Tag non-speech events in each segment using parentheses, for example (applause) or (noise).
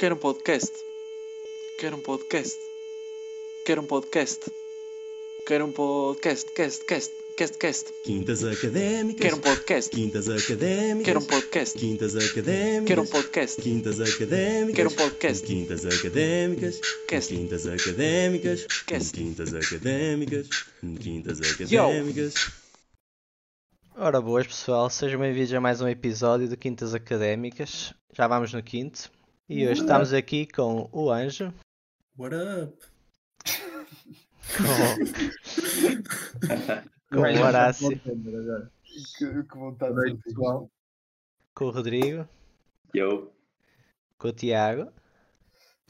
Quero um podcast. Quero um podcast. Quero um podcast. Quero um podcast. Cast, cast, cast, cast. Quintas Académicas. Quero um podcast. Quintas Académicas. Quero um podcast. Quintas Académicas. Quero um podcast. Quintas Académicas. Quero um podcast. Quintas Académicas. Cast. Quintas Académicas. Cast. Quintas Académicas. Quintas Académicas. Ora boas pessoal, sejam bem-vindos a mais um episódio do Quintas Académicas. Já vamos no quinto. E hoje estamos aqui com o Anjo, What up? com, com o Horácio, Que, que vontade de pessoal. com o Rodrigo, Eu. com o Tiago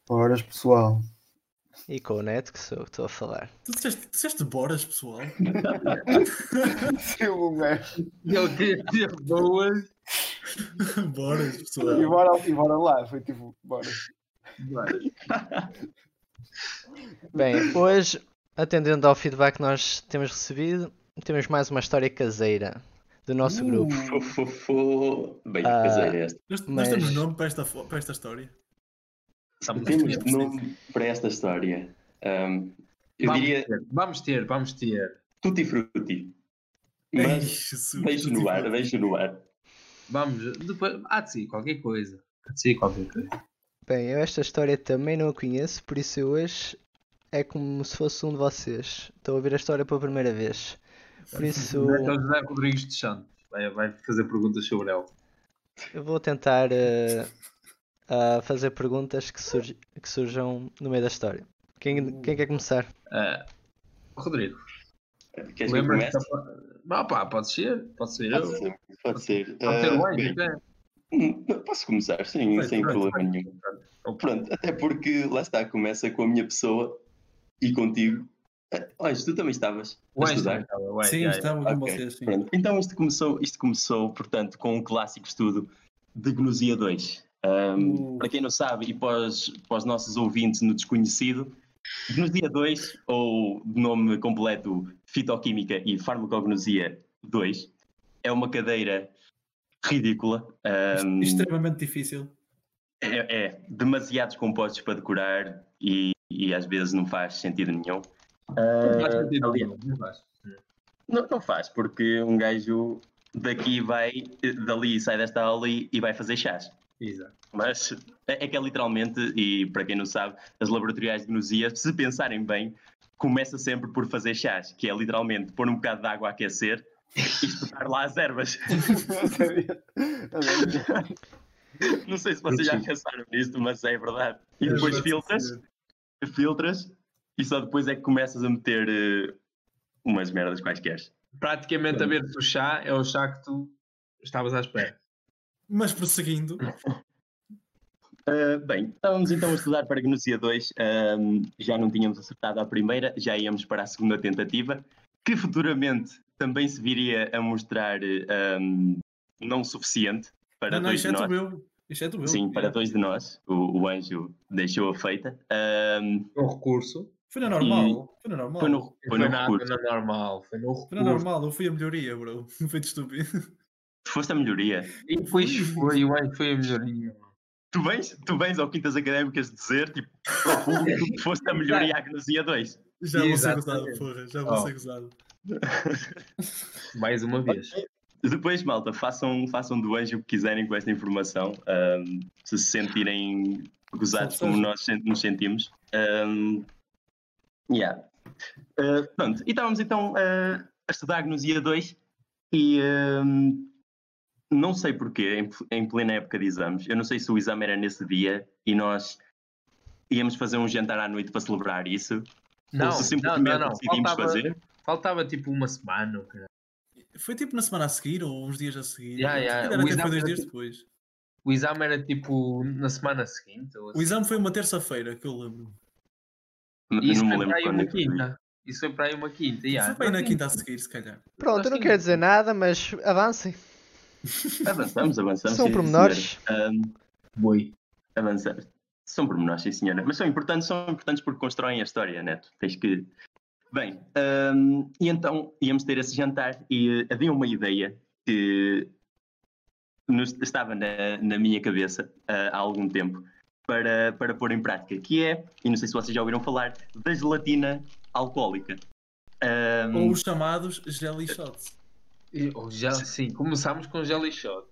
Horas, pessoal. e com o Neto, que sou eu que estou a falar. Tu disseste, disseste boras, pessoal? (laughs) (laughs) Sim, um gajo. Eu queria boas. (laughs) boras, E pessoal. bora, e bora lá. Foi tipo, bora. (laughs) Bem, hoje, atendendo ao feedback que nós temos recebido, temos mais uma história caseira do nosso grupo. Fô, fô, fô. Bem, Ah, caseira é esta. Nós, Mas- nós temos nome para esta, para esta história. Temos nome para esta história. Ahm, eu vamos, diria ter, vamos ter, vamos ter. tutti frutti. Mas deixo no ar, deixo no ar. Vamos, depois, há de ser qualquer coisa. Há de ser qualquer coisa. Bem, eu esta história também não a conheço, por isso eu hoje é como se fosse um de vocês. Estou a ouvir a história pela primeira vez. Por isso, Então José Rodrigues de Santos vai, vai fazer perguntas sobre ela. eu vou tentar eh, ah, fazer perguntas que, surgi- que surjam no meio da história. Quem, quem quer começar? Ah, Rodrigo, Queres que eu lembra-te comece? Não, pá, pode ser, pode ser eu. Pode ser. Pode ser. Pode ser o Ah, Anjo, bem, até. hum, Posso começar, sim, Vai, sem vai, problema nenhum. Ou- Pronto, até porque lá está, começa com a minha pessoa e contigo. Ah, Anjo, tu também estavas a Anjo estudar? estava, Sim, já. estava com Ok, vocês, sim. pronto. Então isto começou, isto começou, portanto, com um clássico estudo de Gnosia 2. Um, Uh. Para quem não sabe, e para os, para os nossos ouvintes no desconhecido, Gnosia 2, ou de nome completo Fitoquímica e Farmacognosia 2, é uma cadeira ridícula. um, Extremamente difícil. é, é demasiados compostos para decorar e, e às vezes não faz sentido nenhum. Não faz Ah, sentido nenhum, não faz. não, não faz, porque um gajo daqui vai, dali sai desta aula e, e vai fazer chás. Exato. Mas é, é que é literalmente, e para quem não sabe, as laboratoriais de gnosia, se pensarem bem, começa sempre por fazer chás, que é literalmente pôr um bocado de água a aquecer e espetar lá as ervas. (laughs) Não sei se vocês já pensaram nisto, mas é verdade. E depois filtras, filtras e só depois é que começas a meter eh, umas merdas quaisquer. Praticamente a ver se o chá é o chá que tu estavas à espera. Mas prosseguindo, Uh, (laughs) bem, estávamos então a estudar para Gnosia 2. um, já não tínhamos acertado à primeira, já íamos para a segunda tentativa, que futuramente também se viria a mostrar um, não suficiente para não, não, dois de é nós. do meu. Isto é do meu. Sim, para dois de nós. O, o anjo deixou-a feita. Um, O recurso. Foi na normal. Foi na normal. foi no, foi Foi, no na, recurso. foi na normal. Foi no Foi na recurso. normal. Eu fui a melhoria, bro. Não (laughs) foi de estúpido. Foste a melhoria. E depois foi, o Anjo foi a melhoria. Tu vens, tu vens ao Quintas Académicas dizer, tipo, ao público que foste a melhoria à Gnosia 2. Já vou ser gozado, porra. Já vou Oh. ser gozado. (laughs) Mais uma vez. Depois, malta, façam, façam do anjo o que quiserem com esta informação. ahm, se se sentirem gozados como nós nos sentimos. Ahm, yeah. Ah, pronto, e estávamos então ah, a estudar Gnosia 2 e ahm, não sei porquê, em, pl- em plena época de exames, eu não sei se o exame era nesse dia e nós íamos fazer um jantar à noite para celebrar isso, Não, ou se não, simplesmente não, não. decidimos Faltava, fazer. faltava tipo uma semana. ou caralho. Foi tipo na semana a seguir ou uns dias a seguir. Ya, ya, Se o até foi exame dois dias tipo- depois. O exame era tipo na semana seguinte. ou O assim. exame foi uma terça-feira, que eu lembro. E isso não me foi lembro para aí quando uma é quinta. Isso foi para aí uma quinta. ya. Foi para aí na quinta a seguir, se calhar. Pronto, eu não quero dizer nada, mas avancem. Avançamos, avançamos. São sim, pormenores. Ahm, Boi. avançar. São pormenores, sim, senhora. Mas são importantes, são importantes porque constroem a história, Neto. Tens que. Bem, hum, e então íamos ter esse jantar e eh, havia uma ideia que nos- estava na, na minha cabeça ah, há algum tempo, para, para pôr em prática, que é, e não sei se vocês já ouviram falar, da gelatina alcoólica. Ahm, Ou os chamados jelly shots. E- oh, já, sim, começámos com Jelly Shot.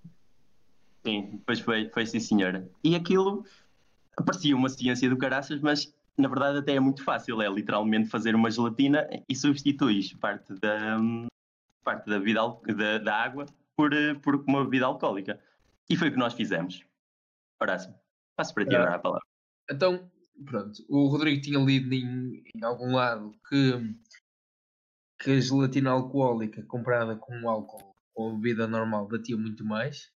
Sim, pois foi, foi sim senhora. E aquilo parecia uma ciência do caraças, mas na verdade até é muito fácil, é literalmente fazer uma gelatina e substituís parte da, parte da, bebida al- da, da água por, por uma bebida alcoólica. E foi o que nós fizemos. Horácio, passo para ti Ah. agora a palavra. Então, pronto, o Rodrigo tinha lido em, em algum lado que, que a gelatina alcoólica comprada com álcool ou bebida normal batia muito mais.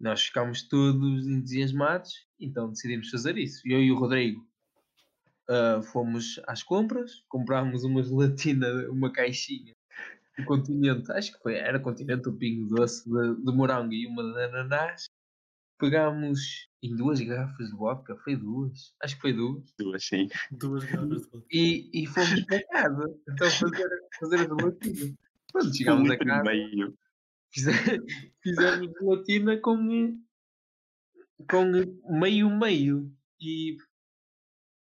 Nós ficámos todos entusiasmados, então decidimos fazer isso. Eu e o Rodrigo ah, fomos às compras, comprámos uma (laughs) gelatina, uma caixinha do continente, acho que foi, era continente o pingo doce de, de morango e uma de ananás. Pegámos em duas garrafas de vodka, foi duas, acho que foi duas, Duas, sim. Duas garrafas de vodka. e, e fomos para casa, então fazer, fazer a gelatina. Quando chegámos a casa, meio. fize- fizemos gelatina com, com meio-meio, e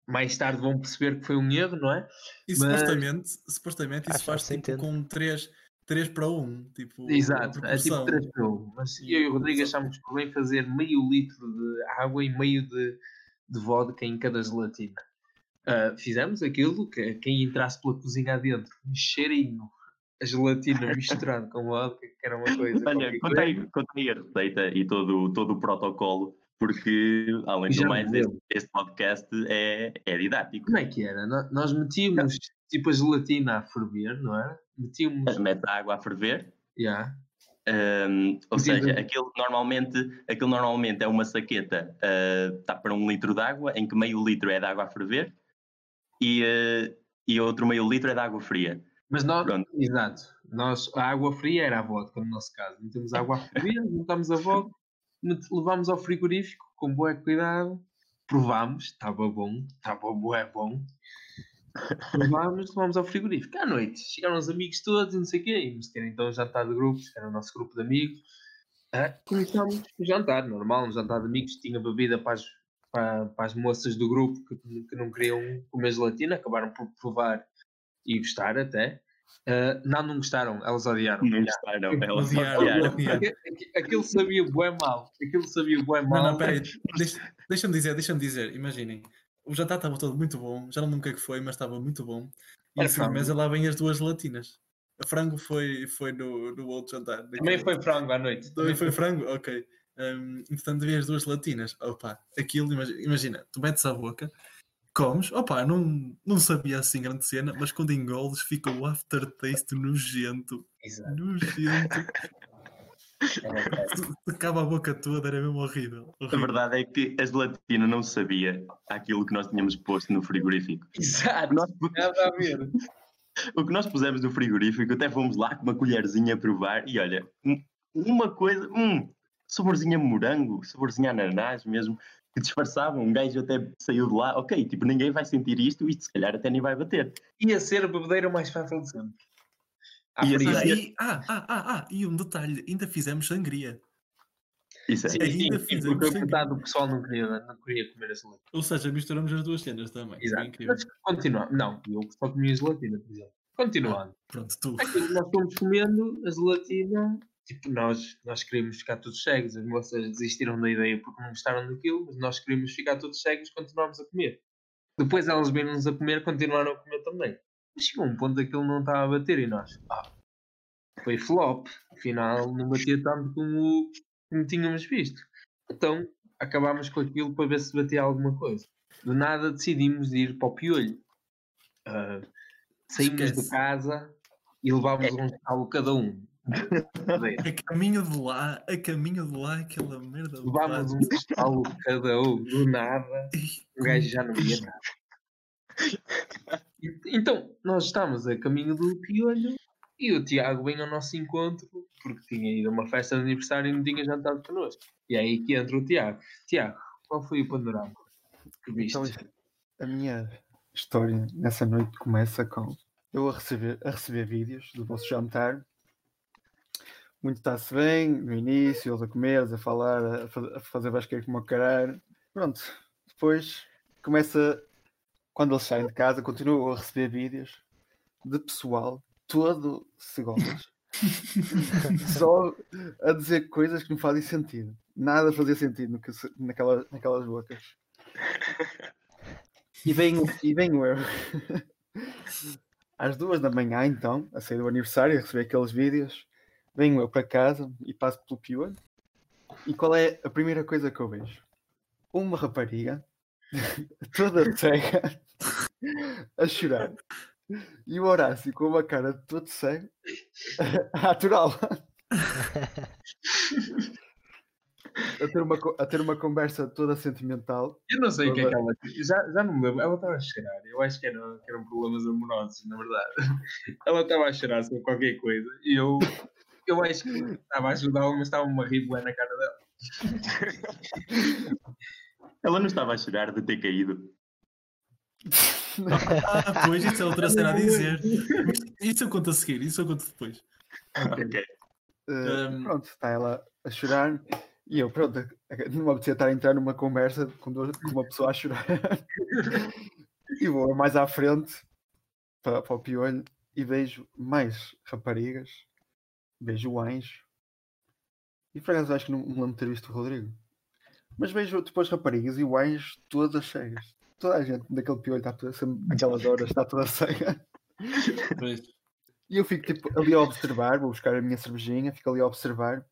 mais tarde vão perceber que foi um erro, não é? E Mas- supostamente, supostamente isso Acho- faz tipo com 3, 3 para 1. Tipo, Exato, é tipo proporção. 3 para 1. Mas eu e o Rodrigo achámos por bem fazer meio litro de água e meio de, de vodka em cada gelatina. Ah, fizemos aquilo que quem entrasse pela cozinha adentro, um cheirinho, a gelatina (laughs) misturada com vodka, que era uma coisa. Olha, contei, contei a receita e todo, todo o protocolo, porque, além do mais, este, este podcast é, é didático. Como é que era? Nós metíamos tipo a gelatina a ferver, não era? Metíamos. Mete a água a ferver, Yeah. hum, ou seja, aquilo normalmente, aquilo normalmente é uma saqueta, está para um litro de água, em que meio litro é de água a ferver e, eh, e outro meio litro é de água fria. Mas nós, Pronto. exato, nós, a água fria era a vodka no nosso caso. Metemos água a ferver, juntámos a vodka, levámos ao frigorífico com bom cuidado, provámos, estava bom, estava bué bom. Provámos, levámos ao frigorífico. À noite, chegaram os amigos todos e não sei o quê, íamos ter então um jantar de grupos, era o nosso grupo de amigos. Ah, começámos o jantar, normal, um jantar de amigos, tinha bebida para as, para, para as moças do grupo que, que não queriam comer gelatina, acabaram por provar e gostar até. Ah, não, não gostaram, elas odiaram. Não gostaram, elas Odiaram, odiaram. odiaram. Aqu- aqu- Aquilo sabia bué mal. Aquilo sabia bué mal. Não, não, peraí. Deixa- Deixa-me dizer, deixa-me dizer. Imaginem. O jantar estava todo muito bom. Já não lembro o que é que foi, mas estava muito bom. E Era a sobremesa lá vem as duas gelatinas. A frango foi, foi no, no outro jantar. Também foi frango à noite. Também foi frango? Ok. Um, entretanto, vi as duas gelatinas. Opa, aquilo, imagina, imagina, tu metes à boca, comes, opa, não, não sabia assim grande cena, mas quando engoles fica o aftertaste nojento. Exato. Nojento. Acaba a boca toda, era mesmo horrível. A horrível. verdade é que a gelatina não sabia aquilo que nós tínhamos posto no frigorífico. Exato. Nós- Nada a ver. o que nós pusemos no frigorífico, até fomos lá com uma colherzinha a provar e olha, um- uma coisa, hum, saborzinho a morango, saborzinho a ananás mesmo, que disfarçava, um gajo até saiu de lá, ok, tipo, ninguém vai sentir isto, isto se calhar até nem vai bater. Ia ser a bebedeira mais fácil de sempre. Ah, e, ah, ah, ah, ah, e um detalhe, ainda fizemos sangria. Isso é. Sim, Ainda sim, fizemos porque a sangria. metade do pessoal não queria, não queria comer a gelatina. Ou seja, misturamos as duas cenas também. Foi Exato. incrível. Mas continuando. Não, eu só comia gelatina, por exemplo. Continuando. Pronto, tu. Aquilo nós fomos comendo a gelatina, tipo, nós, nós queríamos ficar todos cegos, as moças desistiram da ideia porque não gostaram daquilo, mas nós queríamos ficar todos cegos e continuámos a comer. Depois elas viram-nos a comer, continuaram a comer também. Mas chegou um ponto que ele não estava a bater e nós, ah, foi flop, afinal não batia tanto como, como tínhamos visto. Então acabámos com aquilo para ver se batia alguma coisa. Do nada decidimos ir para o piolho. Ah, saímos Esquece. de casa e levámos um estalo cada um. A caminho de lá, a caminho de lá, aquela merda. Levámos um estalo cada um, do nada, o gajo já não via nada. Então, nós estamos a caminho do piolho e o Tiago vem ao nosso encontro porque tinha ido a uma festa de aniversário e não tinha jantado connosco. E é aí que entra o Tiago. Tiago, qual foi o panorama que viste? Então, a minha história nessa noite começa com eu a receber, a receber vídeos do vosso jantar. Muito está-se bem, no início, eles a comer, eles a falar, a, fa- a fazer basqueiro como o caralho. Pronto, depois começa, quando eles saem de casa, continuam a receber vídeos de pessoal todo cegolas. (laughs) Só a dizer coisas que não fazem sentido. Nada fazia sentido no que se- naquela, naquelas bocas. E venho, e venho eu (laughs) às duas da manhã, então, a sair do aniversário, a receber aqueles vídeos. Venho eu para casa e passo pelo piolho. E qual é a primeira coisa que eu vejo? Uma rapariga (laughs) toda cega (laughs) a chorar. E o Horácio com uma cara de todo cego (laughs) a aturá-la. A ter, uma, a ter uma conversa toda sentimental. Eu não sei o que é que Toda- ela. Já, já não me lembro. Ela estava a chorar. Eu acho que, era, que eram problemas amorosos, na verdade. Ela estava a chorar sobre qualquer coisa. E eu, eu acho que estava a ajudá-la, mas estava-me a rir bué na cara dela. Ela não estava a chorar de ter caído. (laughs) Ah, pois, isso é outra cena a dizer. Isso eu conto a seguir, isso eu conto depois. Ok. Uh, Um, Pronto, está ela a chorar. E eu, pronto, não me apetecia estar a entrar numa conversa com, duas- com uma pessoa a chorar. e vou mais à frente para, para o piolho e vejo mais raparigas. Vejo o anjo. E por acaso acho que não me lembro ter visto o Rodrigo. Mas vejo depois raparigas e o anjo todas cegas. Toda a gente daquele piolho está toda, aquelas horas está toda cega. E eu fico tipo, ali a observar, vou buscar a minha cervejinha, fico ali a observar.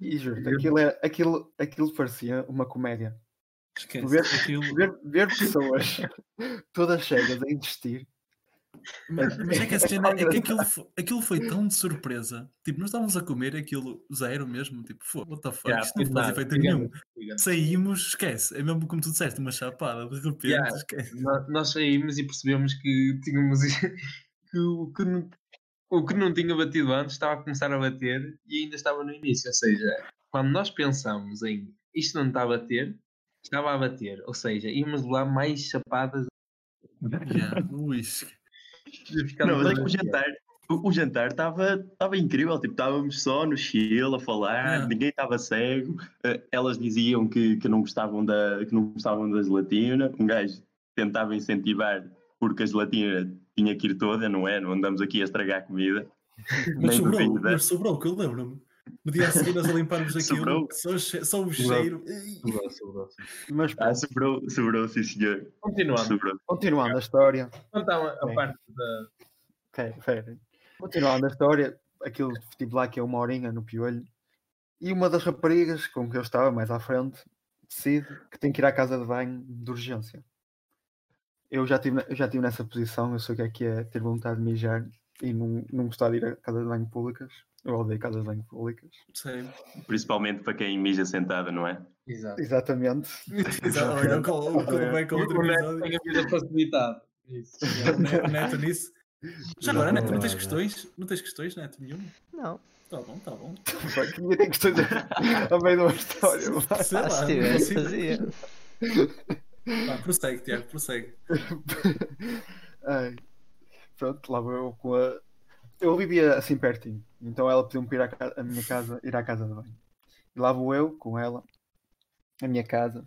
E juro, aquilo, é, aquilo, aquilo parecia uma comédia. Esquece. Ver-. Ver, ver pessoas (laughs) todas cegas a investir. Mas, (laughs) mas é que a cena é que aquilo, fo- aquilo foi (laughs) tão de surpresa. Tipo, nós estávamos a comer aquilo zero mesmo. Tipo, "Fô, what the fuck? Já, Isto não faz nada, efeito digamos, nenhum. digamos. Saímos, esquece. É mesmo como tu disseste, uma chapada. De repente, Yeah. esquece. Nó- Nós saímos e percebemos que tínhamos (laughs) que o que não, o que não tinha batido antes estava a começar a bater e ainda estava no início. Ou seja, quando nós pensamos em isto não está a bater, estava a bater. Ou seja, íamos levar mais chapadas. Yeah. Não, mas é que o jantar, o, o jantar estava estava incrível, tipo, estávamos só no chill a falar, ninguém estava cego, eh, elas diziam que, que não gostavam da que não gostavam da gelatina, um gajo tentava incentivar porque a gelatina tinha que ir toda, não é? Não andamos aqui a estragar a comida. (laughs) Mas Nem sobrou, mas sobrou, que eu lembro-me. No dia a seguir nós a limparmos aquilo, só, só o cheiro. Ei, Sobrou, sobrou. Mas Ah, sobrou, sobrou, sim senhor. Continuando. Sobrou. continuando a história. Então, a, Bem. parte da. Pera, pera. Continuando a história, aquilo tive lá que é uma horinha no piolho. E uma das raparigas com que eu estava mais à frente decide que tem que ir à casa de banho de urgência. Eu já estive eu já tive nessa posição, eu sei o que é que é ter vontade de mijar e não, não gostar de ir a casa de banho públicas. Eu odeio casas de banho públicas. Sei. Principalmente para quem mija sentado, não é? Exato. Exatamente. Exato, olha, o Col- o Col vai com outro episódio. tem a vida facilitada. Isso. Neto- nisso. Já agora, Neto, não tens questões? Não tens questões, Neto, nenhum? Não. Tá bom, tá bom. Ninguém tem questões a, meio de uma história. Sei lá, se não tivesse, fazia. Vá, prossegue, Tiago, prossegue. (laughs) Ai, pronto, lá vou eu com a. Eu vivia assim pertinho, então ela pediu-me para ir à, à minha casa, ir à casa de banho. E lá vou eu com ela, à minha casa,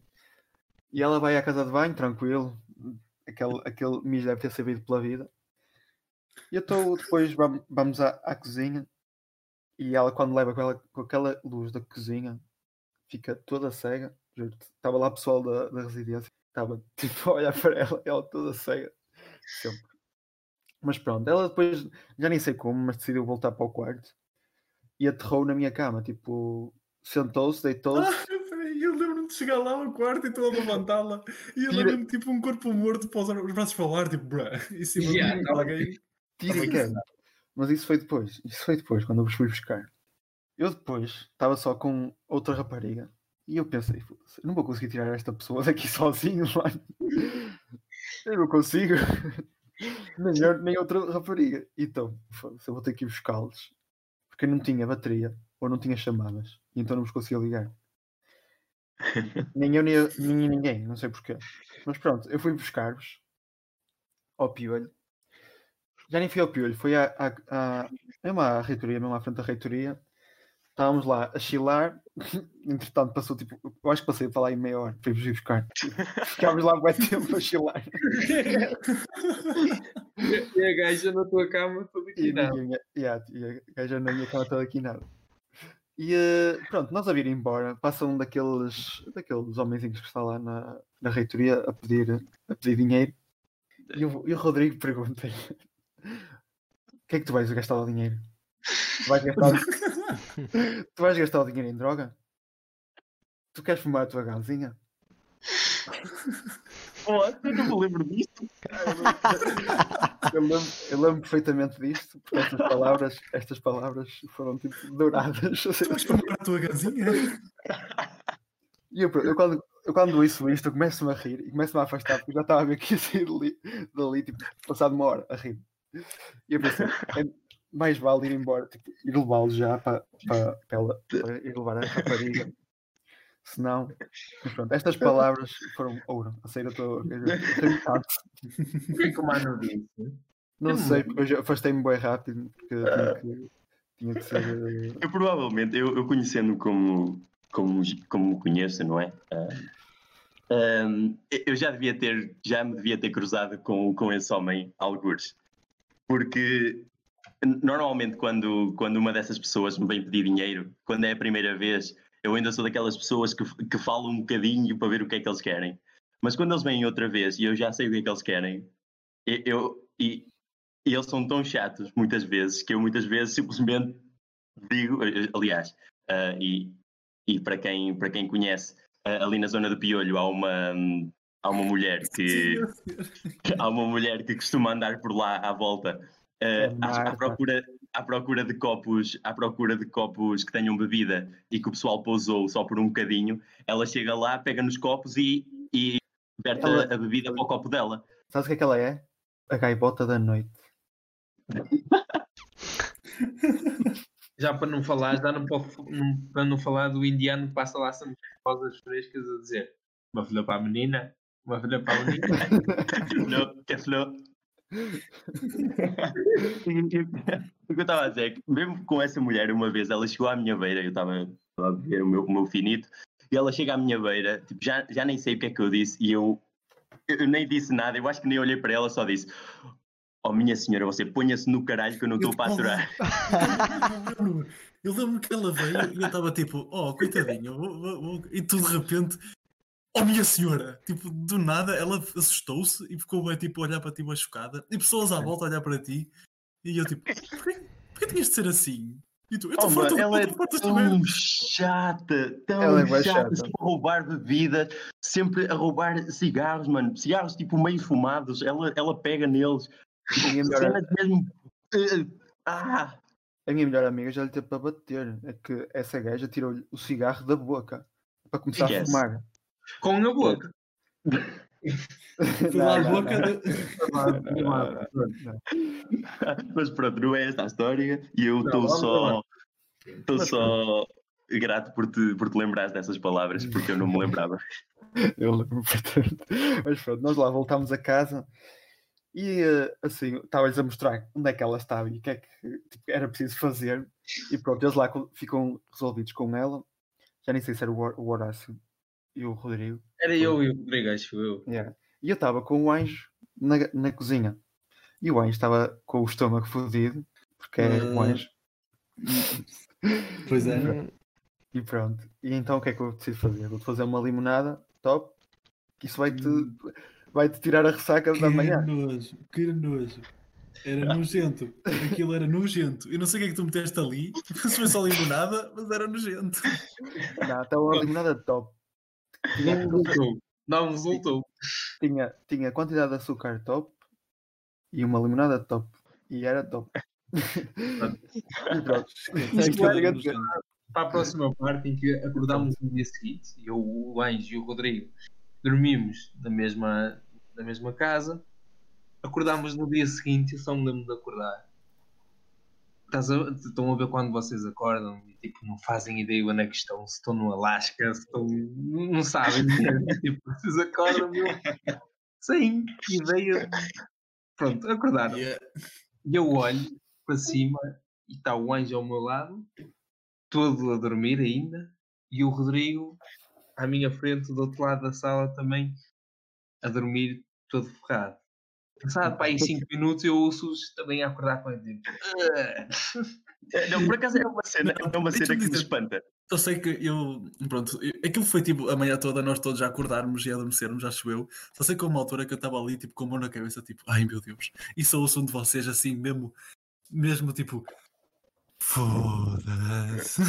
e ela vai à casa de banho, tranquilo, aquele, aquele mijo deve ter sabido pela vida. E eu estou, depois vam- vamos à, à cozinha, e ela, quando leva com, ela, com aquela luz da cozinha, fica toda cega. Estava lá o pessoal da, da residência, estava tipo a olhar para ela, ela toda cega. Sempre. Mas pronto, ela depois, já nem sei como, mas decidiu voltar para o quarto e aterrou na minha cama. Tipo, sentou-se, deitou-se. Ah, eu lembro-me de chegar lá ao quarto e estou a levantá-la e eu lembro-me tipo um corpo morto pousar os braços para o ar, tipo, bruh, e cima Yeah, de alguém. tira. Mas isso foi depois. Isso foi depois, quando eu vos fui buscar. Eu depois estava só com outra rapariga e eu pensei, "Foda-se, eu não vou conseguir tirar esta pessoa daqui (laughs) sozinho, mano. Eu não consigo. Nem, eu, nem outra rapariga. Então, eu vou ter que ir buscá-los porque não tinha bateria ou não tinha chamadas e então não vos conseguia ligar. (laughs) nem eu, nem, eu- nem ninguém, não sei porquê. Mas pronto, eu fui buscar-vos ao piolho. Já nem fui ao piolho, foi à, à, à, mesmo à reitoria, mesmo à frente da reitoria. Estávamos lá a chilar (laughs) Entretanto, passou tipo. Eu acho que passei para lá em meia hora para ir buscar. Ficámos lá bué tempo a chilar. (laughs) E a gaja na tua cama toda E, aqui ninguém, yeah, e a gaja na minha cama toda aqui nada. E eh, pronto, nós a vir embora, passa um daqueles, daqueles homenzinhos que está lá na, na reitoria a pedir, a pedir dinheiro. E o, e o Rodrigo pergunta-lhe: O que é que tu vais gastar o dinheiro? Vais gastar, (laughs) tu vais gastar o dinheiro em droga? Tu queres fumar a tua gazinha? (laughs) Oh, eu não me lembro disto. Eu lembro, eu lembro perfeitamente disto, porque estas palavras, estas palavras foram tipo douradas. Tu vais comprar a tua gazinha? E eu, eu quando, eu quando ouço isto, eu começo-me a rir e começo-me a afastar, porque eu já estava a ver que ia sair dali, dali tipo, passado uma hora a rir. E eu pensei, é mais vale ir embora, tipo, ir levá-lo já para, para, para, ela, para ir levar a rapariga. Senão, pronto, estas palavras foram ouro. A eu- ri tanto. O que é que o mano disse? Não sei, porque eu afastei-me bem rápido, porque tinha que, tinha que ser. eh, Eu provavelmente, eu, eu conhecendo como, como, como me conheço, não é? Ah, ahm, eu já devia ter, já me devia ter cruzado com, com esse homem, algures. Porque normalmente quando, quando uma dessas pessoas me vem pedir dinheiro, quando é a primeira vez, eu ainda sou daquelas pessoas que, que falam um bocadinho para ver o que é que eles querem. Mas quando eles vêm outra vez e eu já sei o que é que eles querem, eu, eu- e, e eles são tão chatos muitas vezes que eu muitas vezes simplesmente digo, aliás, ah, e, e para quem, para quem conhece, ah, ali na zona do Piolho há uma, há uma mulher que (laughs) há uma mulher que costuma andar por lá à volta ah, É à, procura à procura de copos à procura de copos que tenham bebida e que o pessoal pousou só por um bocadinho ela chega lá pega nos copos e e verte Ela- a bebida para o copo dela Sabes o que é que ela é? A gaivota da noite. (laughs) Já para não falar, já não pode, não- para não falar do indiano que passa lá sempre rosas frescas a dizer uma filha para a menina, uma filha para a menina. (laughs) Não, que flor. O que eu estava a dizer é que, mesmo com essa mulher, uma vez ela chegou à minha beira, eu estava a beber o meu, o meu finito, e ela chega à minha beira, tipo, já, já nem sei o que é que eu disse, e eu, eu, nem disse nada, eu acho que nem olhei para ela, só disse: Oh, minha senhora, você ponha-se no caralho que eu não estou para aturar. Eu lembro- (laughs) Eu lembro que ela veio e eu estava tipo, oh, coitadinho, vou- vou- vou- e tu de repente, oh, minha senhora, tipo, do nada ela assustou-se e ficou bem, tipo, a olhar para ti, uma chocada, e pessoas à volta a olhar para ti, e eu tipo, porquê, porquê tinhas de ser assim? E tu, eu estou Oh, farto, ela é tão chata, tão Ela é chata, chata. sempre a roubar bebidas, sempre a roubar cigarros, mano, cigarros tipo meio fumados, ela, ela pega neles, A minha melhor, cenas mesmo. eh, ah, a minha melhor amiga já lhe teve para bater. É que essa gaja tirou-lhe o cigarro da boca para começar a Yes. fumar. Com a boca. Foi lá a Não, não, boca, (laughs) mas pronto, não é esta a história e eu estou só. Estou só grato por te, por te lembrares dessas palavras, porque eu não me lembrava. (laughs) Eu lembro perfeitamente. Mas pronto, nós lá voltámos a casa e eh, assim, estava-lhes a mostrar onde é que ela estava e o que é que tipo, era preciso fazer. E pronto, eles lá ficam resolvidos com ela. Já nem sei se era o Horácio e o Rodrigo. Era eu e o Rodrigo, acho eu. Yeah. E eu estava com o anjo na, na cozinha. E o anjo estava com o estômago fodido, porque é o Ah. anjo. (laughs) Pois é. Hum, E pronto. E então o que é que eu decido fazer? Vou fazer uma limonada top. Que isso vai-te vai -te tirar a ressaca da Que manhã. nojo, que nojo. Era nojento. Aquilo era nojento. Eu não sei o que é que tu meteste ali. (laughs) Se foi só limonada, mas era nojento. Não, estava uma limonada top. Não resultou. Não resultou. Tinha, tinha quantidade de açúcar top e uma limonada top. E era top. (laughs) e pronto. É. Para a próxima parte em que acordámos no dia seguinte, eu, o Anjo e o Rodrigo dormimos na mesma, na mesma casa, acordámos no dia seguinte, eu só me lembro de acordar. Estás a- estão a ver quando vocês acordam e tipo, não fazem ideia onde é que estão, se estão no Alasca, se estão. não sabem. (laughs) tipo, vocês acordam meu, sem ideia. Pronto, acordaram. Yeah. E eu olho para cima e está o anjo ao meu lado, todo a dormir ainda, e o Rodrigo à minha frente, do outro lado da sala também, a dormir todo ferrado. Passado para aí 5 minutos eu ouço-os também a acordar com ele. Tipo, "Ah." É, Não, por acaso é uma cena, é uma cena que me espanta. Só sei que eu, pronto, eu- aquilo foi tipo a manhã toda, nós todos a acordarmos e a adormecermos, acho eu. Só sei que uma altura que eu estava ali, tipo, com a mão na cabeça, tipo, ai meu Deus, e só ouço um de vocês assim, mesmo, mesmo tipo, foda-se. (laughs)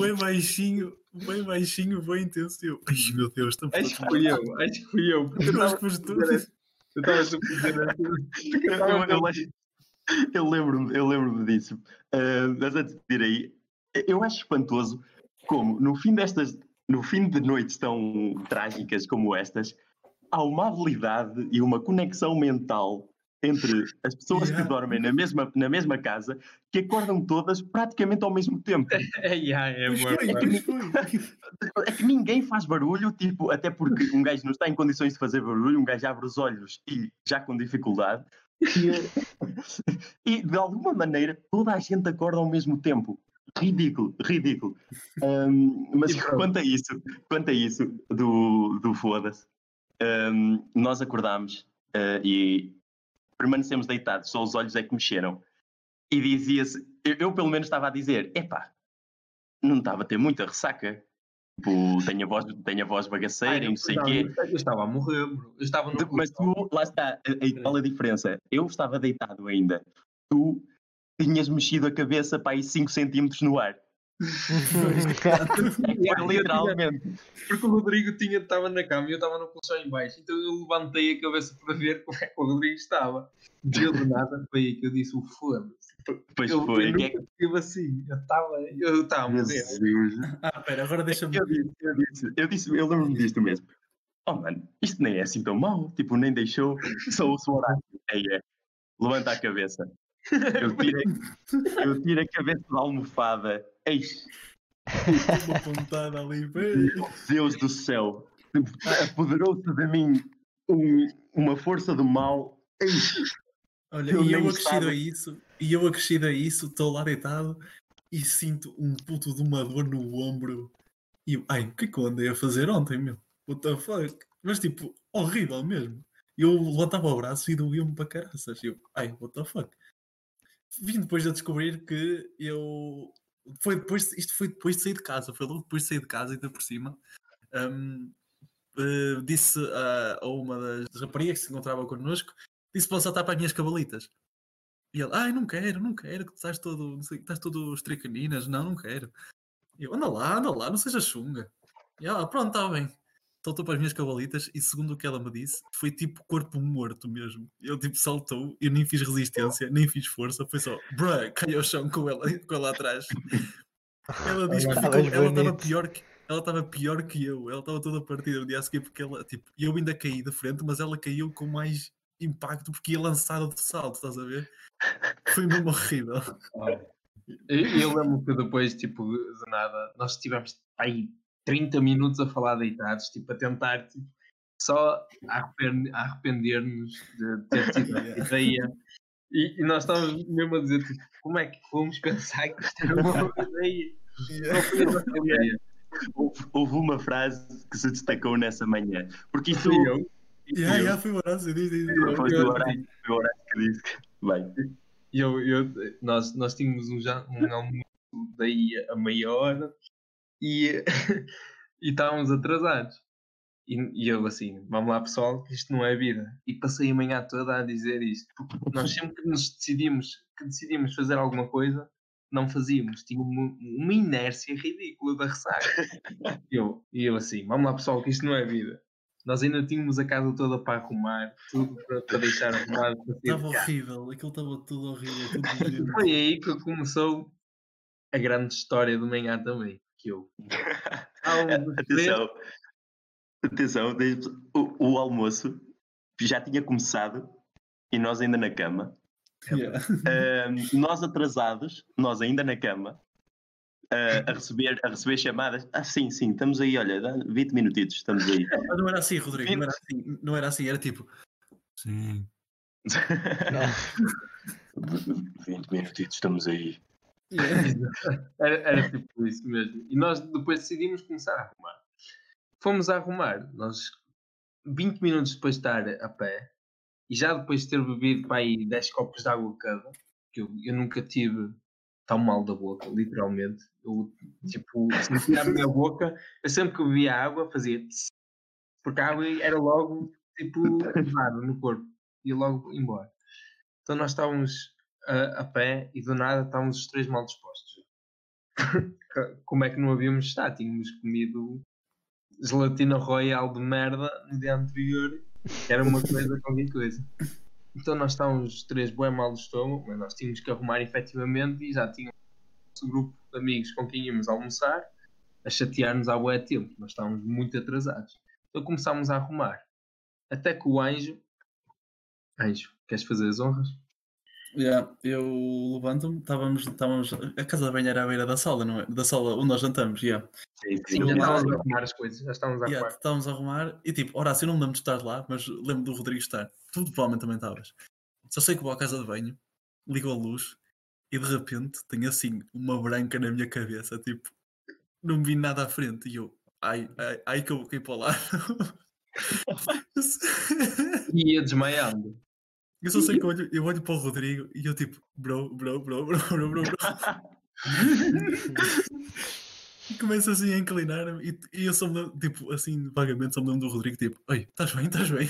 Bem baixinho, bem baixinho, bem intenso. Eu, ai meu Deus, estamos Acho que fui eu, acho que fui eu. Porque eu estava eu a dizer lembro-me eu lembro disso. Ah, mas antes de ir aí, eu acho espantoso como no fim destas, no fim de noites tão trágicas como estas, há uma habilidade e uma conexão mental entre as pessoas Yeah. que dormem na mesma, na mesma casa que acordam todas praticamente ao mesmo tempo. É, (laughs) yeah, é pois foi. É que ninguém faz barulho, tipo, até porque um gajo não está em condições de fazer barulho, um gajo abre os olhos e já com dificuldade. E, (laughs) e, de alguma maneira toda a gente acorda ao mesmo tempo. Ridículo, ridículo. Ahm, mas quanto a isso, quanto a isso do, do foda-se, ahm, nós acordámos ah, e permanecemos deitados, só os olhos é que mexeram. E dizia-se, eu, eu pelo menos estava a dizer, epá, não estava a ter muita ressaca. Tipo, tenho a voz, tenho a voz bagaceira e não sei o quê. Eu estava a morrer, bro. Eu estava no. Mas tu, lá está, a, a tal a diferença. Eu estava deitado ainda. Tu tinhas mexido a cabeça para aí 5 centímetros no ar. Literalmente. Porque o Rodrigo tinha, estava na cama e eu estava no colchão em baixo. Então eu levantei a cabeça para ver como é que o Rodrigo estava. E eu de nada foi aí que eu disse o foda-se. Pois Eu, foi. eu que é nunca estive assim. Eu estava eu estava a morrer. Jesus. Ah, pera, agora deixa-me. Eu disse, eu disse, eu, disse, eu lembro-me disto mesmo. Oh, mano, isto nem é assim tão mau. Tipo, nem deixou. Só o horário. Aí é. Levanta a cabeça. Eu (laughs) tiro, eu tiro a cabeça da almofada. Eis, Uma pontada ali. bem. Deus do céu. Apoderou-se de mim um- uma força do mal. Eis, Olha, Eu e eu acrescido estava. a isso, e eu acrescido a isso, estou lá deitado e sinto um puto de uma dor no ombro. E eu, ai, o que é que eu andei a fazer ontem, meu? What the fuck? Mas tipo, horrível mesmo. Eu levantava o braço e doía-me para caraças. E eu, ai, what the fuck? Vim depois de descobrir que eu. Foi depois, isto foi depois de sair de casa, foi logo depois de sair de casa, ainda por cima. Hum, eh, disse a, a uma das raparigas que se encontrava connosco disse para saltar para as minhas cabalitas. E ele, ai, não quero, não quero, que estás todo, não sei, estás todo estricaninas, não, não quero. E eu, anda lá, anda lá, não sejas chunga. E ela, pronto, está bem. Saltou para as minhas cabalitas e segundo o que ela me disse, foi tipo corpo morto mesmo. Ele tipo saltou, eu nem fiz resistência, nem fiz força, foi só, bruh, cai ao chão com ela, (laughs) com ela atrás. Ela disse que ficou, ela estava pior que ela estava pior que eu, ela estava toda partida no dia a seguir porque ela, tipo, eu ainda caí de frente, mas ela caiu com mais impacto porque ia lançada do salto, estás a ver? Foi mesmo horrível. Eu, eu lembro que depois, tipo, de nada, nós estivemos aí 30 minutos a falar deitados, tipo, a tentar, tipo, só arrepender-nos de ter tido a ideia. E, e nós estávamos mesmo a dizer, tipo, como é que fomos pensar que isto era uma boa (laughs) ideia? Não foi a nossa ideia. houve, houve uma frase que se destacou nessa manhã. Porque isso Fui eu. Yeah, yeah, foi o Horácio, diz, diz, foi o Horácio foi o Horácio que disse. que- Bem, E eu, eu, nós, nós tínhamos um, jan- um almoço daí a meia hora e, (laughs) e estávamos atrasados. E, e eu assim, vamos lá pessoal, que isto não é vida. E passei a manhã toda a dizer isto. Porque nós sempre que nos decidimos, que decidimos fazer alguma coisa, não fazíamos. Tinha uma, uma inércia ridícula da ressaca. E eu, e eu assim, vamos lá pessoal, que isto não é vida. Nós ainda tínhamos a casa toda para arrumar, tudo para, para deixar arrumado. Para Estava horrível, aquilo estava tudo horrível. Tudo (laughs) nojento. foi aí que começou a grande história do manhã também. Que eu. (laughs) Três- atenção. Atenção, o, o almoço já tinha começado e nós ainda na cama. Yeah. Ahm, nós atrasados, nós ainda na cama, ah, a, receber, a receber chamadas. Ah, sim, sim, estamos aí, olha, dá 20 minutitos, estamos aí. Mas não era assim, Rodrigo, não era assim, não era assim, era tipo. Sim. 20 (laughs) minutitos, estamos aí. (laughs) Era, era tipo isso mesmo. E nós depois decidimos começar a arrumar. Fomos a arrumar. Nós, 20 minutos depois de estar a pé, e já depois de ter bebido para aí 10 copos de água cada, que eu, eu nunca tive tão mal da boca, literalmente. Eu, tipo, sentia a minha boca, eu sempre que bebia água fazia porque a água era logo, tipo, pesada no corpo, ia logo embora. Então nós estávamos a, a pé e do nada estávamos os três mal dispostos. (laughs) Como é que não havíamos estado? Tínhamos comido gelatina royal de merda no dia anterior, era uma coisa qualquer coisa. Então nós estávamos os três bem mal do estômago, mas nós tínhamos que arrumar efetivamente e já tínhamos nosso grupo de amigos com quem íamos almoçar a chatear-nos há bué tempo. Nós estávamos muito atrasados. Então começámos a arrumar. Até que o anjo. Anjo, queres fazer as honras? Yeah, eu levanto-me, estávamos, estávamos. A casa da banha era à beira da sala, não é? Da sala onde nós jantamos, yeah. Sim, Sim, sim. já Eu- estávamos a arrumar as coisas, já estávamos a Yeah, arrumar. estávamos a arrumar e tipo, Horácio, eu não me lembro de estar lá, mas lembro do Rodrigo estar. Tu provavelmente também estavas. Só sei que vou à casa de banho, ligo a luz e de repente tenho assim uma branca na minha cabeça, tipo, não me vi nada à frente e eu, ai, ai, ai que eu vou cair para o lado. (laughs) (laughs) E ia desmaiando. Eu só sei que eu olho, eu olho para o Rodrigo e eu tipo, bro, bro, bro, bro, (laughs) bro, bro, bro. E começo assim a inclinar-me e, e eu só me lembro, tipo, assim, vagamente só me lembro do Rodrigo, tipo, oi, estás bem, estás bem?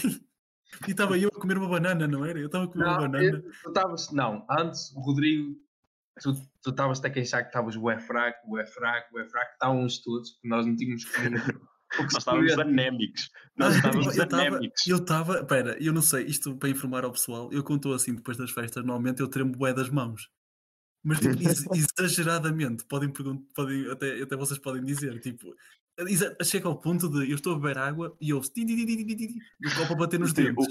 E estava eu a comer uma banana, não era? Eu estava a comer uma Não, banana. eu- tu estavas. Não, antes o Rodrigo. Tu tu estavas-te a queixar que estavas bué fraco, bué fraco, bué fraco. Estávamos todos, porque nós não tínhamos comido. Nós estávamos anémicos. Nós estávamos eu estava, anémicos. eu estava, espera, eu não sei, isto para informar ao pessoal, eu conto assim depois das festas, normalmente eu tremo bué das mãos. Mas tipo, ex- (laughs) exageradamente, podem perguntar, podem, até, até vocês podem dizer, tipo, chega ao ponto de eu estou a beber água e ouço e o copo a bater nos Sim, dentes.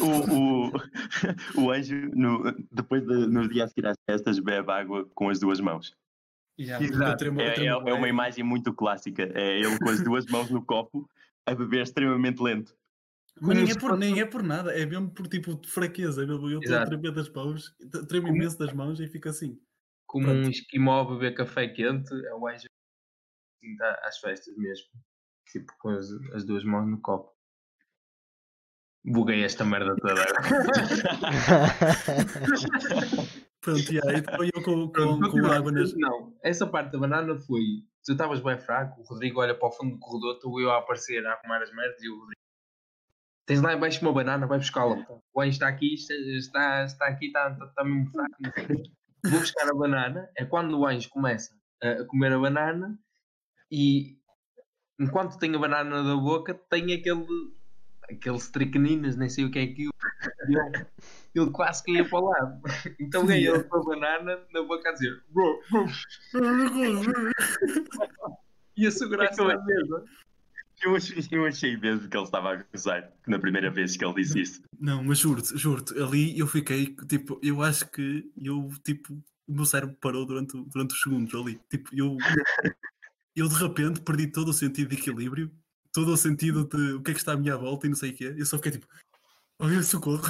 o, o, o, o anjo, no, depois de, no dia a seguir às festas, bebe água com as duas mãos. Yeah, Exato. É, é, é uma imagem muito clássica. É ele com as (laughs) duas mãos no copo a beber extremamente lento. Mas nem é, por, nem é por nada, é mesmo por tipo de fraqueza. Eu eu estou a tremer das mãos, tremo Como- imenso das mãos e fico assim. Como Pronto. um esquimó a beber café quente, é o anjo assim, tá às festas mesmo. Tipo, com as, as duas mãos no copo. Buguei esta merda toda. (laughs) (laughs) Pronto, yeah, então eu com, Pronto, com, com continua. água nas. Não, essa parte da banana foi. Tu estavas bem fraco, o Rodrigo olha para o fundo do corredor, estou eu a aparecer a arrumar as merdas e o Rodrigo. Tens lá embaixo uma banana, vai buscá-la. O anjo está aqui, está, está, está aqui, está, está, está mesmo fraco. Vou buscar a banana. É quando o anjo começa a, comer a banana e enquanto tem a banana da boca, tem aquele. Aquele stricninas, nem sei o que é aquilo. E Ele, ele quase caía para o lado. (laughs) Então é ele com a banana na boca a dizer. "Bro, bro", (laughs) E a segurança É que eu na mesa. Eu achei, eu achei mesmo que ele estava a acusar na primeira vez que ele disse isso. Não, mas juro-te, juro-te, ali eu fiquei, tipo, eu acho que eu, tipo, o meu cérebro parou durante, durante os segundos ali. Tipo, eu, eu de repente perdi todo o sentido de equilíbrio, todo o sentido de o que é que está à minha volta e não sei o quê. Eu só fiquei tipo, olha, socorro.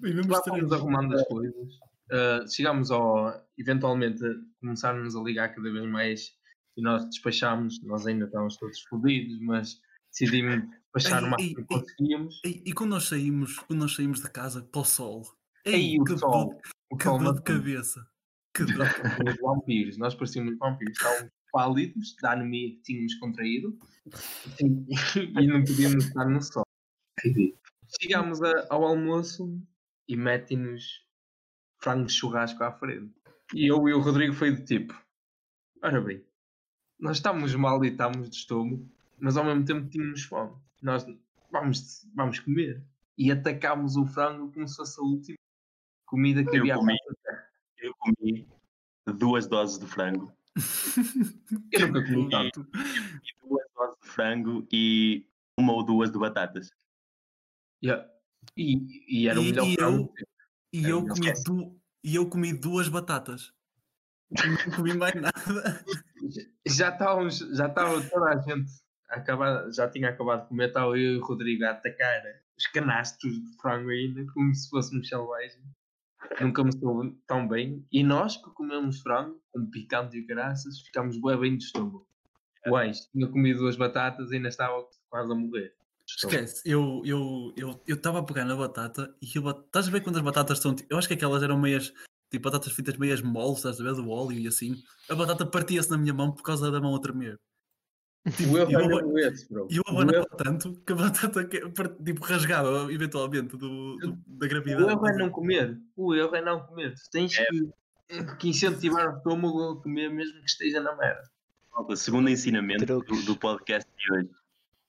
Foi mesmo Lá fomos arrumando as coisas. Uh, chegámos ao. eventualmente começarmos a ligar cada vez mais e nós despachámos. Nós ainda estávamos todos fodidos, mas decidimos despachar Ei, o máximo ei, que ei. conseguíamos. E, e quando nós saímos, quando nós saímos de casa para o sol, Ei, ei, o que sol! dor, O que sol dor de cabeça. Que. Nós (laughs) parecíamos vampiros, nós parecíamos vampiros, estávamos pálidos da anemia que tínhamos contraído e, (laughs) e não podíamos estar no sol. Chegámos a- ao almoço e metem-nos frango de churrasco à frente. E eu e o Rodrigo foi do tipo: ora bem, nós estamos mal e estamos de estômago, mas ao mesmo tempo tínhamos fome. Nós vamos, vamos comer. E atacámos o frango como se fosse a última comida que Eu havia comi. Eu comi duas doses de frango. (laughs) Eu nunca comi tanto. E duas doses de frango e uma ou duas de batatas. Yeah. E, e era o E- melhor e frango. eu- E eu, comi du- e eu comi duas batatas. Não comi mais nada. Já estávamos, já estava toda a gente a acabar, já tinha acabado de comer, estava eu e o Rodrigo a atacar os canastos de frango ainda, como se fôssemos selvagens. Nunca me soube tão bem. E nós que comemos frango, com picante e graças, ficámos bem bem de estômago. O Anjo tinha comido duas batatas e ainda estava quase a morrer. Esquece, eu eu eu eu estava a pegar na batata e eu, estás a ver quando as batatas são. Eu acho que aquelas eram meias. Tipo, batatas fritas meias moles, estás a ver? Do óleo e assim. A batata partia-se na minha mão por causa da mão a tremer. Tipo, O erro e é eu, mesmo esse, bro. e eu O erro- tanto que a batata que- par- tipo, rasgava eventualmente do, do- da O gravidade. erro é não comer. O erro é não comer. Tu tens que, que incentivar o estômago a comer mesmo que esteja na merda. Segundo ensinamento do, do podcast de hoje.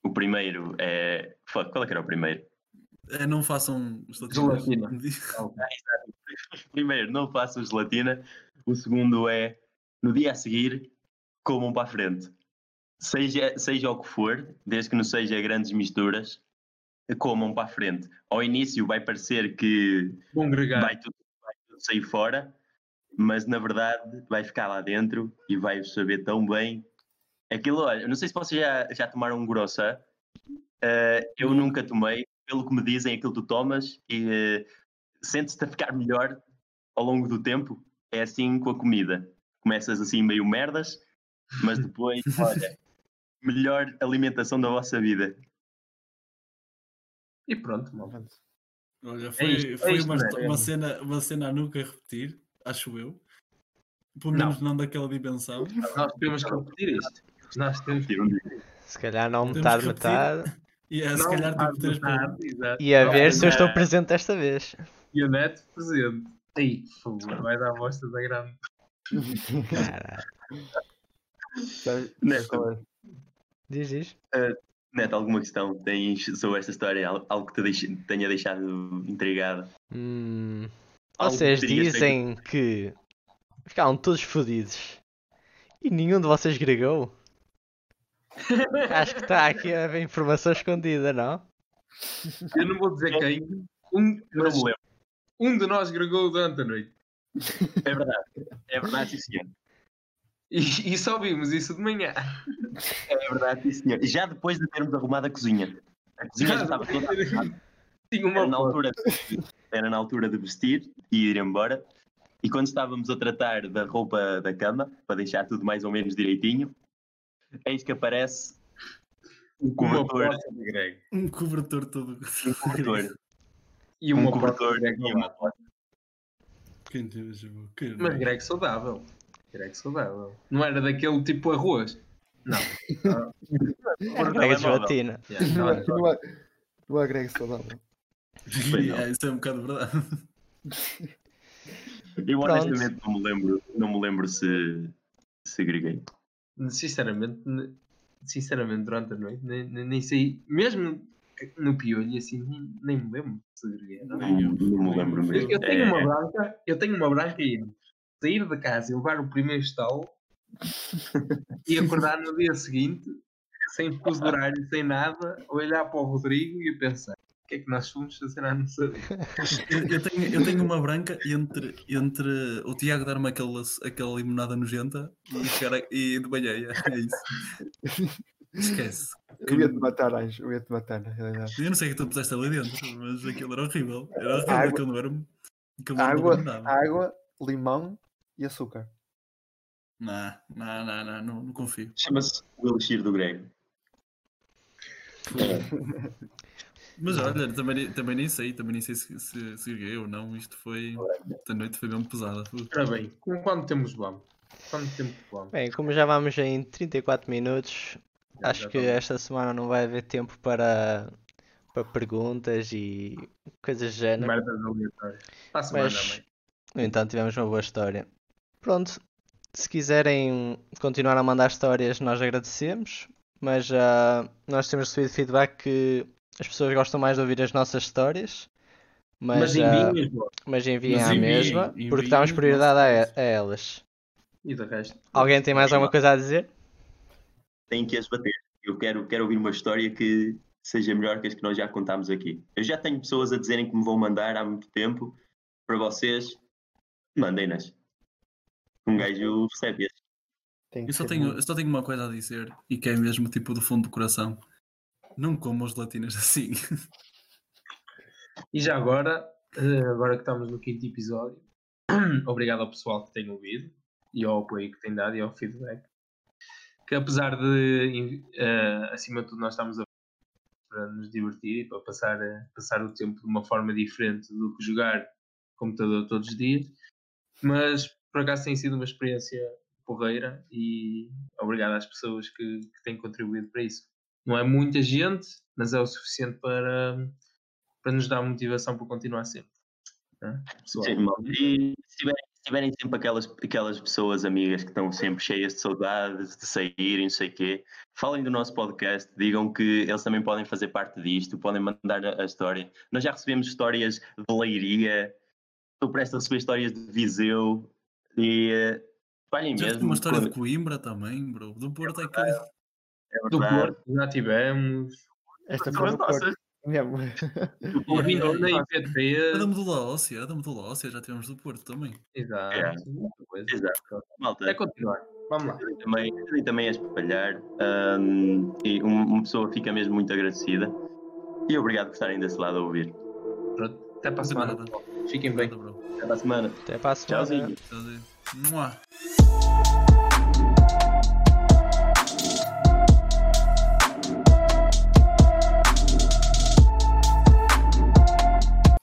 O primeiro é. Fuck, qual é que era o primeiro? É, não façam. Gelatina. (laughs) Primeiro, não façam gelatina. O segundo é, no dia a seguir, comam para a frente. Seja, seja o que for, desde que não seja grandes misturas, comam para a frente. Ao início vai parecer que vai tudo, vai tudo sair fora, mas na verdade vai ficar lá dentro e vai saber tão bem. Aquilo, olha, não sei se vocês já, já tomaram um grossa. eu nunca tomei. Pelo que me dizem, aquilo tu tomas e eh, sentes-te a ficar melhor ao longo do tempo. É assim com a comida. Começas assim meio merdas, mas (laughs) depois, olha, melhor alimentação da vossa vida. E pronto, mal. Olha, foi, isto, é foi isto, uma, não é? uma cena, uma cena a nunca repetir, acho eu. Pelo Não. menos não, daquela dimensão. Nós temos que repetir isto. Nós temos que dia. Se calhar não metade, repetir. metade. E é, se Não, calhar tipo metade. E a ver se eu estou não. presente desta vez. E o Neto presente. Aí, por favor, vai dar a bosta da grande. Caralho. Neto. Diz, diz. Neto, alguma questão tens sobre esta história? Al- Algo que te deixe- tenha deixado intrigado? Hum, vocês dizem que ficaram todos fodidos e nenhum de vocês gregou? Acho que está aqui a informação escondida, não? Eu não vou dizer quem. Um, mas um de nós gregou durante a noite. É verdade. É verdade, sim, senhor. E, e só vimos isso de manhã. É verdade, sim, senhor. Já depois de termos arrumado a cozinha. A cozinha já estava toda arrumada. Tinha Era uma na, foto. altura de, vestir. era na altura de vestir e ir embora. E quando estávamos a tratar da roupa da cama, para deixar tudo mais ou menos direitinho, eis que aparece um cobertor, foto de Greg. Um cobertor todo. um (laughs) cobertor, E um cobertor e uma jogo? Que Mas. Greg saudável. Greg saudável. Não era daquele tipo arroz. Não. (laughs) Por Pega de telemóvel. gelatina. Não não é- é- é Greg saudável. (laughs) É, isso é um bocado verdade. Eu Pronto. honestamente não me lembro, não me lembro se, se agreguei. Sinceramente, sinceramente, durante a noite, nem, nem, nem sei, mesmo no piolho, assim, nem, nem me lembro se agreguei. Não. Não, não me lembro Eu, mesmo. eu tenho É, uma branca, eu tenho uma branca e sair de casa e levar o primeiro estalo e acordar no dia seguinte, sem fuso horário, sem nada, olhar para o Rodrigo e pensar o que é que nós fomos fazer à nossa vida. Eu, tenho, eu tenho uma branca entre, entre o Tiago dar-me aquela, aquela limonada nojenta e, chegar e de banheia. É isso. Esquece. Eu ia-te matar, Anjo. Eu ia-te matar, na realidade. Eu não sei o que tu puseste ali dentro, mas aquilo era horrível. Era horrível Água. aquilo não era Água, água, limão e açúcar. Não, não, não, não, não, não confio. Chama-se o Elixir do Grego. (laughs) Mas olha, também, também nem sei, também nem sei se, se, se ou não. Isto foi. Esta noite foi mesmo pesada. Ora bem, com quanto tempo vamos? Quanto tempo vamos? Bem, como já vamos em 34 minutos, acho que esta semana não vai haver tempo para, para perguntas e coisas do género. Merdas aleatórias. Para a semana, Mas, mãe. no entanto, tivemos uma boa história. Pronto, se quiserem continuar a mandar histórias, nós agradecemos. Mas ah, nós temos recebido feedback que as pessoas gostam mais de ouvir as nossas histórias. Mas, Mas enviem vossas. mas enviem Mas à enviem, mesma, enviem porque damos prioridade a, a elas. E do resto. Alguém tem mais alguma coisa a dizer? Tem que as bater. Eu quero, quero ouvir uma história que seja melhor que as que nós já contámos aqui. Eu já tenho pessoas a dizerem que me vão mandar há muito tempo. Para vocês, mandem-nas. Um gajo recebe-as. Tem que Eu só, tenho, eu só tenho uma coisa a dizer e que é mesmo tipo do fundo do coração. Não comam as latinas assim. E já agora, eh, agora que estamos no quinto episódio, (clears throat) obrigado ao pessoal que tem ouvido e ao apoio que tem dado e ao feedback. Que apesar de, eh, acima de tudo, nós estamos a para nos divertir e para passar, eh, passar o tempo de uma forma diferente do que jogar computador todos os dias. Mas por acaso tem sido uma experiência porreira e obrigado às pessoas que, que têm contribuído para isso. Não é muita gente, mas é o suficiente para, para nos dar motivação para continuar sempre. né? Sim. E se tiverem, se tiverem sempre aquelas, aquelas pessoas amigas que estão sempre cheias de saudades, de saírem, não sei o quê, falem do nosso podcast, digam que eles também podem fazer parte disto, podem mandar a, a história. Nós já recebemos histórias de Leiria, estou prestes a receber histórias de Viseu e eh, espalhem Já tive mesmo. uma história de quando- Coimbra também, bro. Do Porto é que. é Do verdade. Porto, já tivemos. Esta foi do Porto. Mesmo. Ouvindo na A IPT. da Medula Óssea, a da Medula Óssea já tivemos do Porto também. Exato. É. Exato. Malta, É continuar. Vamos lá. ajudem também, também a espalhar hum, e um- uma pessoa fica mesmo muito agradecida. E obrigado por estarem desse lado a ouvir. Pronto. Até para a De semana. Fiquem bem. Nada. Até a semana. Até a semana. Tchauzinho. Tchauzinho. Mua.